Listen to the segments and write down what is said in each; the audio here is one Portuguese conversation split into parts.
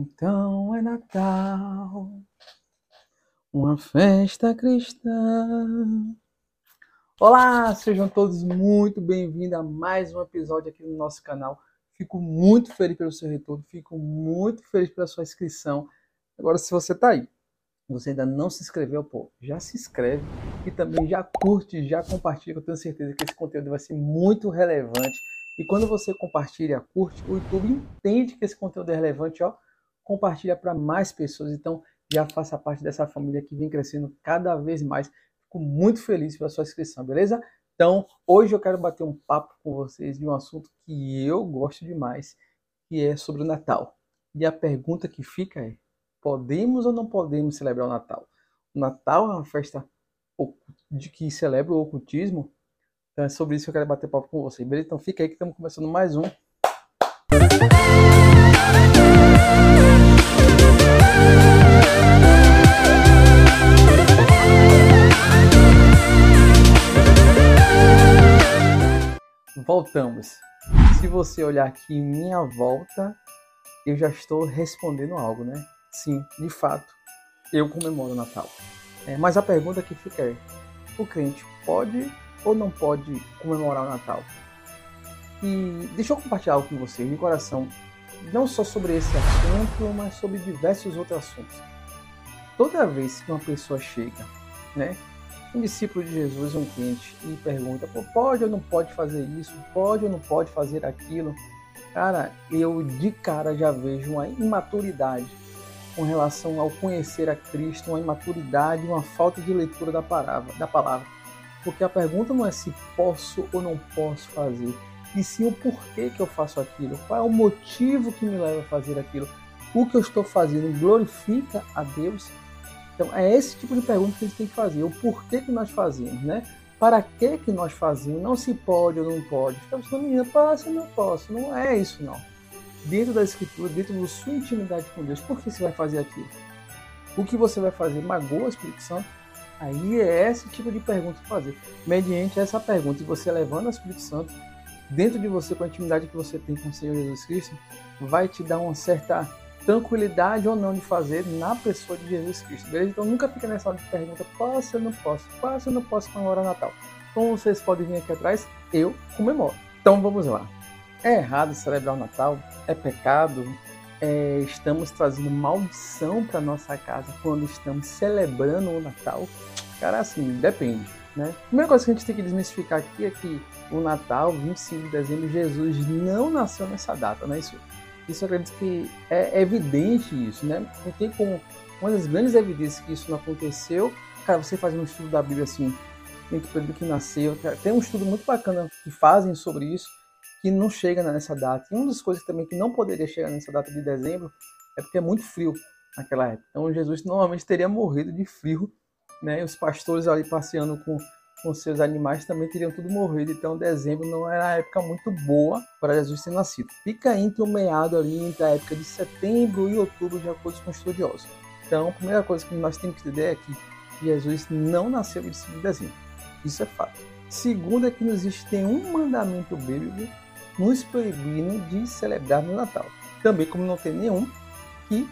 Então é Natal, uma festa cristã. Olá, sejam todos muito bem-vindos a mais um episódio aqui no nosso canal. Fico muito feliz pelo seu retorno, fico muito feliz pela sua inscrição. Agora, se você está aí, você ainda não se inscreveu, pô, já se inscreve e também já curte, já compartilha, eu tenho certeza que esse conteúdo vai ser muito relevante. E quando você compartilha, curte, o YouTube entende que esse conteúdo é relevante, ó, compartilha para mais pessoas. Então, já faça parte dessa família que vem crescendo cada vez mais. Fico muito feliz pela sua inscrição, beleza? Então, hoje eu quero bater um papo com vocês de um assunto que eu gosto demais, que é sobre o Natal. E a pergunta que fica é: podemos ou não podemos celebrar o Natal? O Natal é uma festa de que celebra o ocultismo? Então é sobre isso que eu quero bater papo com vocês, beleza? Então fica aí que estamos começando mais um. Voltamos. Se você olhar aqui em minha volta, eu já estou respondendo algo, né? Sim, de fato, eu comemoro o Natal. É, mas a pergunta que fica é: o crente pode ou não pode comemorar o Natal? E deixa eu compartilhar algo com vocês de coração, não só sobre esse assunto, mas sobre diversos outros assuntos. Toda vez que uma pessoa chega, né, um discípulo de Jesus, um cliente, e pergunta: pode ou não pode fazer isso? Pode ou não pode fazer aquilo? Cara, eu de cara já vejo uma imaturidade com relação ao conhecer a Cristo, uma imaturidade, uma falta de leitura da palavra, da palavra. Porque a pergunta não é se posso ou não posso fazer, e sim o porquê que eu faço aquilo, qual é o motivo que me leva a fazer aquilo. O que eu estou fazendo glorifica a Deus? Então, é esse tipo de pergunta que a gente tem que fazer. O porquê que nós fazemos, né? Para que que nós fazemos? Não se pode ou não pode. Ficamos falando, menina, ou não posso. Não é isso, não. Dentro da escritura, dentro da sua intimidade com Deus, por que você vai fazer aquilo? O que você vai fazer magoa o Espírito Santo? Aí é esse tipo de pergunta que fazer. Mediante essa pergunta, e você levando o Espírito Santo dentro de você, com a intimidade que você tem com o Senhor Jesus Cristo, vai te dar uma certa tranquilidade ou não de fazer na pessoa de Jesus Cristo, beleza? Então nunca fica nessa hora de pergunta, posso ou não posso? Posso ou não posso comemorar Natal? Como vocês podem vir aqui atrás, eu comemoro. Então vamos lá. É errado celebrar o Natal? É pecado? É, estamos trazendo maldição para nossa casa quando estamos celebrando o Natal? Cara, assim, depende. Né? A primeira coisa que a gente tem que desmistificar aqui é que o Natal, 25 de dezembro, Jesus não nasceu nessa data, não é isso? Isso acredito que é evidente isso, né? Não tem como. Uma das grandes evidências que isso não aconteceu, cara, você fazer um estudo da Bíblia assim, entre o período que nasceu, tem um estudo muito bacana que fazem sobre isso, que não chega nessa data. E uma das coisas também que não poderia chegar nessa data de dezembro é porque é muito frio naquela época. Então Jesus normalmente teria morrido de frio, né? Os pastores ali passeando com com seus animais também teriam tudo morrido. Então, dezembro não era a época muito boa para Jesus ter nascido. Fica entre o meado ali, entre a época de setembro e outubro, de acordo com os estudiosos. Então, a primeira coisa que nós temos que entender é que Jesus não nasceu em 5 de dezembro. Isso é fato. Segundo é que não existe nenhum mandamento bíblico nos proibindo de celebrar no Natal. Também como não tem nenhum que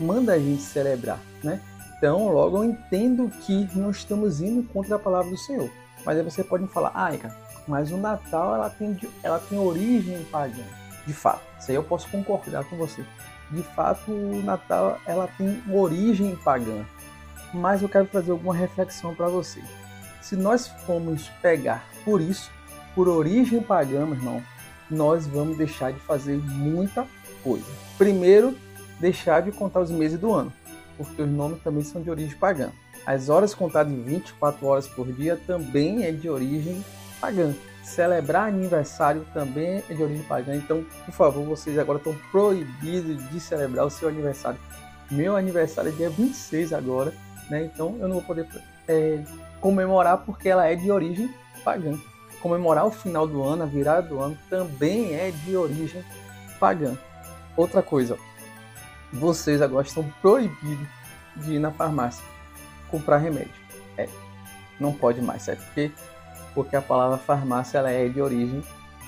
manda a gente celebrar, né? Então, logo eu entendo que não estamos indo contra a palavra do Senhor. Mas aí você pode me falar, ah, cara, mas o Natal ela tem, ela tem origem pagã. De fato, isso aí eu posso concordar com você. De fato, o Natal ela tem origem pagã. Mas eu quero trazer alguma reflexão para você. Se nós formos pegar por isso, por origem pagã, meu irmão, nós vamos deixar de fazer muita coisa. Primeiro, deixar de contar os meses do ano porque os nomes também são de origem pagã. As horas contadas em 24 horas por dia também é de origem pagã. Celebrar aniversário também é de origem pagã. Então, por favor, vocês agora estão proibidos de celebrar o seu aniversário. Meu aniversário é dia 26 agora, né? Então eu não vou poder é, comemorar porque ela é de origem pagã. Comemorar o final do ano, a virada do ano, também é de origem pagã. Outra coisa, vocês agora estão proibidos de ir na farmácia comprar remédio. É, não pode mais, certo? Porque, porque a palavra farmácia ela é de origem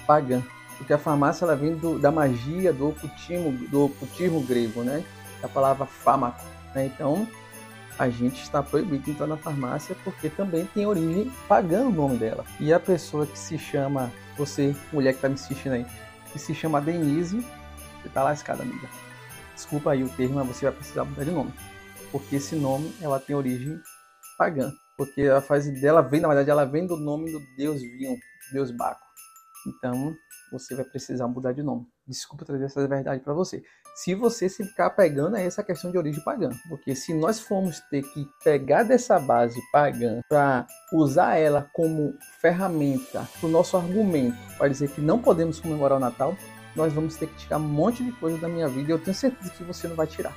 pagã. Porque a farmácia ela vem do, da magia do ocultismo, do ocultismo grego, né? Da palavra fármaco. Né? Então, a gente está proibido de entrar na farmácia porque também tem origem pagã o nome dela. E a pessoa que se chama, você, mulher que está me assistindo aí, que se chama Denise, você está lascada, amiga. Desculpa aí o termo, mas você vai precisar mudar de nome. Porque esse nome, ela tem origem pagã. Porque a fase dela vem, na verdade, ela vem do nome do deus Vion, deus Baco. Então, você vai precisar mudar de nome. Desculpa trazer essa verdade para você. Se você se ficar pegando a essa questão de origem pagã, porque se nós formos ter que pegar dessa base pagã para usar ela como ferramenta para o nosso argumento para dizer que não podemos comemorar o Natal, nós vamos ter que tirar um monte de coisa da minha vida e eu tenho certeza que você não vai tirar.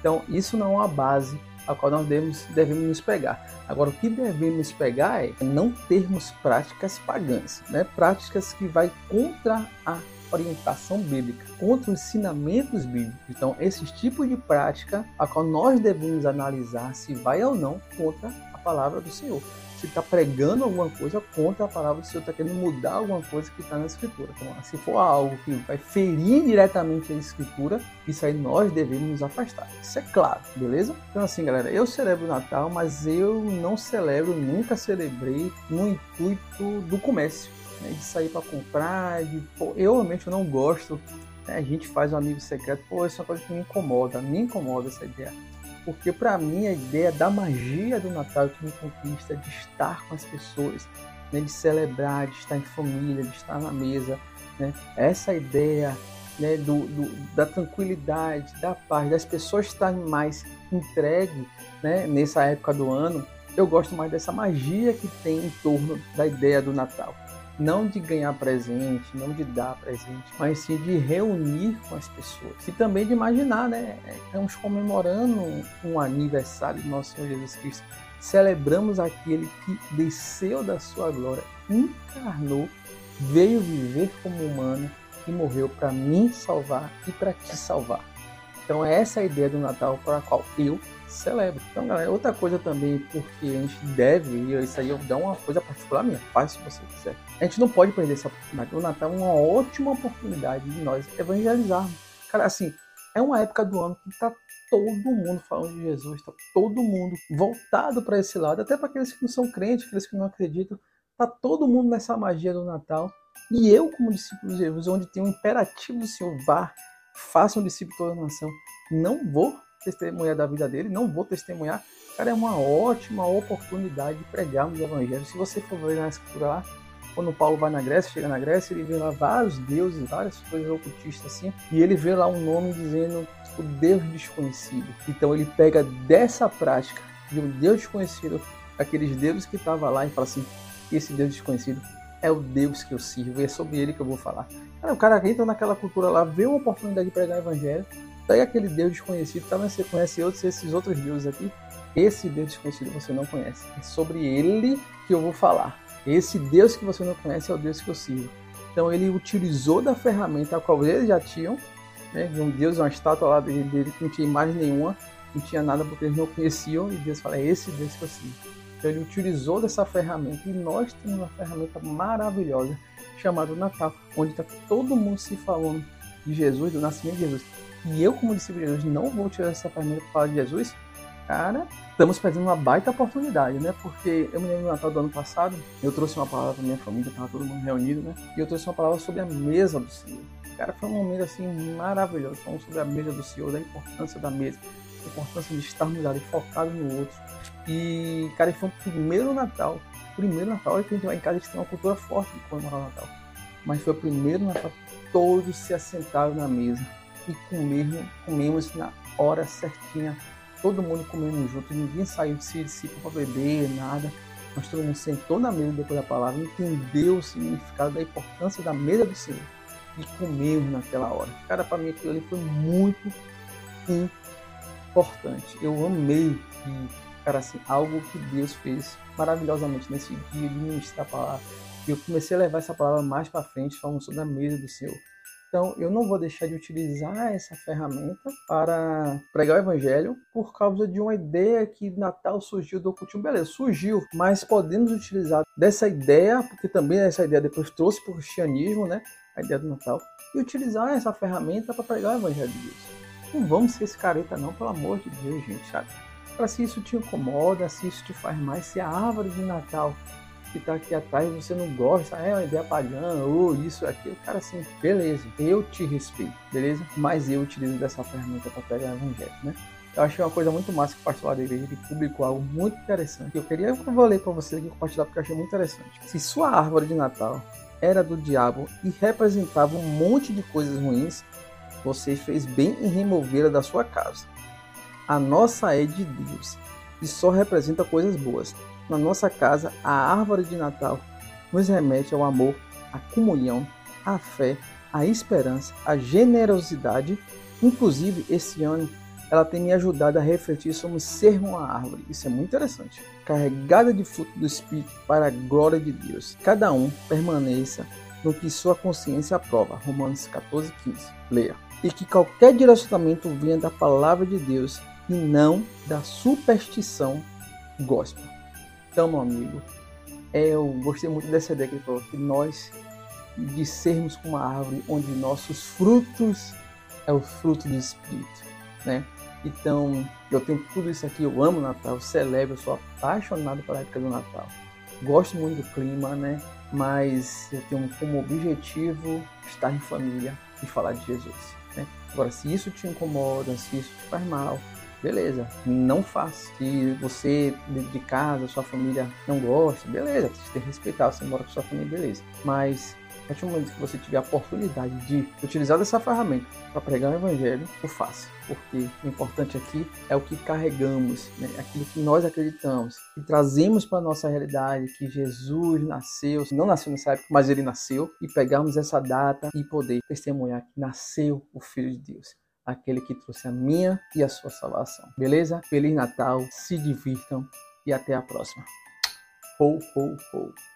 Então, isso não é uma base a qual nós devemos, devemos nos pegar. Agora, o que devemos pegar é não termos práticas pagãs, né? práticas que vai contra a orientação bíblica, contra os ensinamentos bíblicos. Então, esses tipos de prática a qual nós devemos analisar se vai ou não contra a palavra do Senhor está pregando alguma coisa contra a palavra do Senhor, está querendo mudar alguma coisa que está na Escritura. Então, se for algo que vai ferir diretamente a Escritura, isso aí nós devemos nos afastar. Isso é claro, beleza? Então, assim, galera, eu celebro o Natal, mas eu não celebro, nunca celebrei no intuito do comércio, né, de sair para comprar. De, pô, eu realmente não gosto. Né, a gente faz um amigo secreto, pô, isso é uma coisa que me incomoda, me incomoda essa ideia porque para mim a ideia da magia do Natal que me conquista, de estar com as pessoas, né, de celebrar, de estar em família, de estar na mesa, né, essa ideia né, do, do, da tranquilidade, da paz, das pessoas estarem mais entregues né, nessa época do ano, eu gosto mais dessa magia que tem em torno da ideia do Natal não de ganhar presente, não de dar presente, mas sim de reunir com as pessoas. E também de imaginar, né? Estamos comemorando um aniversário do nosso Senhor Jesus Cristo. Celebramos aquele que desceu da sua glória, encarnou, veio viver como humano e morreu para me salvar e para te salvar. Então, é essa a ideia do Natal para a qual eu celebro. Então, galera, outra coisa também, porque a gente deve, e isso aí eu dou uma coisa particular minha, faz se você quiser. A gente não pode perder essa oportunidade. O Natal é uma ótima oportunidade de nós evangelizarmos. Cara, assim, é uma época do ano que tá todo mundo falando de Jesus, tá todo mundo voltado para esse lado, até para aqueles que não são crentes, aqueles que não acreditam, tá todo mundo nessa magia do Natal. E eu, como discípulo de Jesus, onde tem um imperativo do Senhor, vá, faça um discípulo toda a nação, não vou testemunhar da vida dele, não vou testemunhar. Cara, é uma ótima oportunidade de pregarmos o evangelho. Se você for ver na escritura lá, quando Paulo vai na Grécia, chega na Grécia, ele vê lá vários deuses, várias coisas ocultistas assim, e ele vê lá um nome dizendo o Deus desconhecido. Então ele pega dessa prática de um Deus desconhecido, aqueles deuses que estavam lá, e fala assim: esse Deus desconhecido é o Deus que eu sirvo, e é sobre ele que eu vou falar. Cara, o cara entra naquela cultura lá, vê uma oportunidade de pregar o evangelho, Pega aquele Deus desconhecido, talvez você conhece outros, esses outros deuses aqui. Esse Deus desconhecido você não conhece. É sobre ele que eu vou falar. Esse Deus que você não conhece é o Deus que eu sirvo. Então ele utilizou da ferramenta a qual eles já tinham, né, um Deus, uma estátua lá dele, dele que não tinha imagem nenhuma, não tinha nada porque eles não conheciam, e Deus fala, é esse Deus que eu sirvo. Então ele utilizou dessa ferramenta e nós temos uma ferramenta maravilhosa chamada Natal, onde está todo mundo se falando de Jesus, do nascimento de Jesus e eu, como discípulo de Jesus, não vou tirar essa ferramenta para falar de Jesus, cara, estamos perdendo uma baita oportunidade, né? Porque eu me lembro no Natal do ano passado, eu trouxe uma palavra para minha família, estava todo mundo reunido, né? E eu trouxe uma palavra sobre a mesa do Senhor. Cara, foi um momento assim maravilhoso. Falando sobre a mesa do Senhor, da importância da mesa, importância de estarmos ali focados no outro. E, cara, foi o primeiro Natal. Primeiro Natal, olha que a gente vai em casa, a gente tem uma cultura forte de comemorar o Natal. Mas foi o primeiro Natal, todos se assentaram na mesa e comer, comemos na hora certinha, todo mundo comendo junto, ninguém saiu de si para beber, nada. Mas todo mundo sentou na mesa depois da palavra, entendeu o significado da importância da mesa do Senhor e comemos naquela hora. Cara, para mim aquilo ali foi muito importante. Eu amei que, cara, assim, algo que Deus fez maravilhosamente nesse dia de ministrar a palavra. E eu comecei a levar essa palavra mais para frente, falando sobre a mesa do Senhor. Então, eu não vou deixar de utilizar essa ferramenta para pregar o evangelho por causa de uma ideia que Natal surgiu do ocultismo. Beleza, surgiu, mas podemos utilizar dessa ideia, porque também essa ideia depois trouxe para o cristianismo, né? a ideia do Natal, e utilizar essa ferramenta para pregar o Evangelho de Deus. Não vamos ser esse careta não, pelo amor de Deus, gente, sabe? Para se isso te incomoda, se isso te faz mais, se a árvore de Natal que está aqui atrás você não gosta, é uma ideia pagã, ou isso, aquilo, cara, assim, beleza, eu te respeito, beleza? Mas eu utilizo dessa ferramenta para pregar o Evangelho, né? Eu achei uma coisa muito massa que o pastor da igreja ele publicou algo muito interessante. Eu queria eu vou ler para vocês aqui compartilhar porque eu achei muito interessante. Se sua árvore de Natal era do diabo e representava um monte de coisas ruins, você fez bem em removê-la da sua casa. A nossa é de Deus e só representa coisas boas. Na nossa casa, a árvore de Natal nos remete ao amor, à comunhão, à fé, à esperança, à generosidade. Inclusive, esse ano ela tem me ajudado a refletir sobre ser uma árvore. Isso é muito interessante. Carregada de fruto do Espírito para a glória de Deus. Cada um permaneça no que sua consciência aprova. Romanos 14, 15. Leia. E que qualquer direcionamento venha da palavra de Deus e não da superstição gospel. Então, meu amigo, é, eu gostei muito dessa ideia que ele falou, que nós de sermos uma árvore onde nossos frutos é o fruto do Espírito, né? Então, eu tenho tudo isso aqui, eu amo Natal, celebro, eu sou apaixonado pela época do Natal. Gosto muito do clima, né? Mas eu tenho como objetivo estar em família e falar de Jesus. Agora, se isso te incomoda, se isso te faz mal, beleza, não faça. Se você de casa, sua família não gosta, beleza, você tem que respeitar, você mora com sua família, beleza. Mas a do momento que você tiver a oportunidade de utilizar essa ferramenta para pregar o evangelho, o faça. Porque o importante aqui é o que carregamos, né? aquilo que nós acreditamos e trazemos para a nossa realidade que Jesus nasceu, não nasceu nessa época, mas ele nasceu, e pegarmos essa data e poder testemunhar que nasceu o Filho de Deus aquele que trouxe a minha e a sua salvação. Beleza? Feliz Natal, se divirtam e até a próxima. Ho, ho, ho.